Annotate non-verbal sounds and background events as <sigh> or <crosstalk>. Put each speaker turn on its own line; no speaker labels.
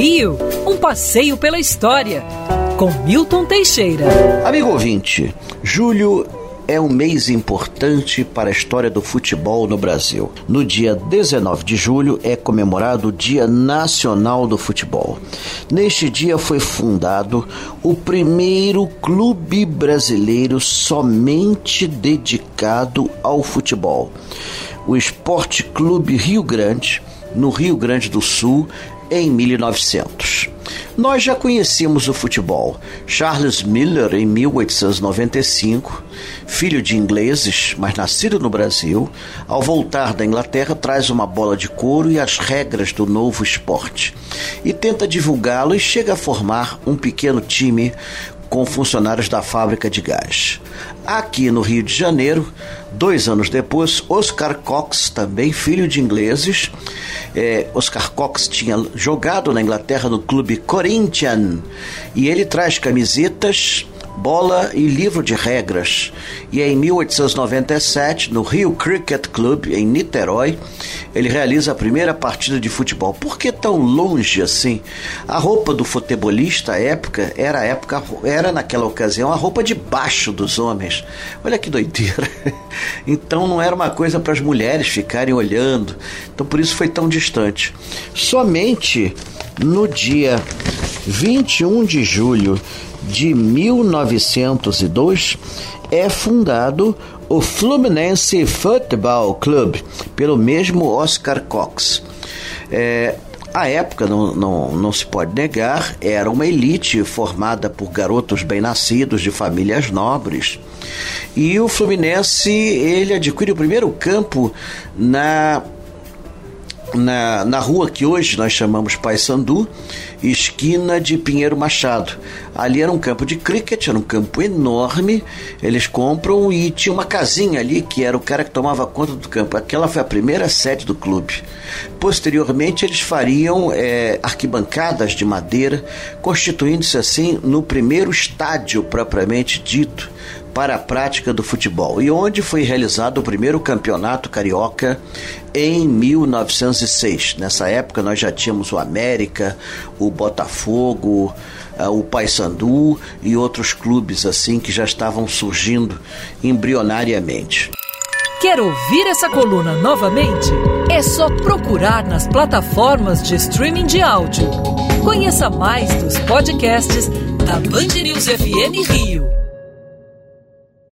Rio, um passeio pela história, com Milton Teixeira.
Amigo ouvinte, julho é um mês importante para a história do futebol no Brasil. No dia 19 de julho é comemorado o Dia Nacional do Futebol. Neste dia foi fundado o primeiro clube brasileiro somente dedicado ao futebol. O Esporte Clube Rio Grande, no Rio Grande do Sul, em 1900. Nós já conhecíamos o futebol. Charles Miller, em 1895, filho de ingleses, mas nascido no Brasil, ao voltar da Inglaterra, traz uma bola de couro e as regras do novo esporte. E tenta divulgá-lo e chega a formar um pequeno time com funcionários da fábrica de gás. Aqui no Rio de Janeiro, dois anos depois, Oscar Cox, também filho de ingleses, é, Oscar Cox tinha jogado na Inglaterra no clube Corinthians e ele traz camisetas bola e livro de regras. E em 1897, no Rio Cricket Club, em Niterói, ele realiza a primeira partida de futebol. Por que tão longe assim? A roupa do futebolista à época era época era naquela ocasião a roupa de baixo dos homens. Olha que doideira. <laughs> Então não era uma coisa para as mulheres ficarem olhando. Então por isso foi tão distante. Somente no dia 21 de julho de 1902 é fundado o Fluminense Football Club pelo mesmo Oscar Cox. É, a época, não, não, não se pode negar, era uma elite formada por garotos bem-nascidos de famílias nobres. E o Fluminense, ele adquire o primeiro campo na na, na rua que hoje nós chamamos Paysandu, esquina de Pinheiro Machado. Ali era um campo de cricket, era um campo enorme. Eles compram e tinha uma casinha ali que era o cara que tomava conta do campo. Aquela foi a primeira sede do clube. Posteriormente, eles fariam é, arquibancadas de madeira, constituindo-se assim no primeiro estádio propriamente dito para a prática do futebol e onde foi realizado o primeiro campeonato carioca em 1906. Nessa época nós já tínhamos o América, o Botafogo, eh, o Paysandu e outros clubes assim que já estavam surgindo embrionariamente.
Quer ouvir essa coluna novamente? É só procurar nas plataformas de streaming de áudio. Conheça mais dos podcasts da Band News FM Rio.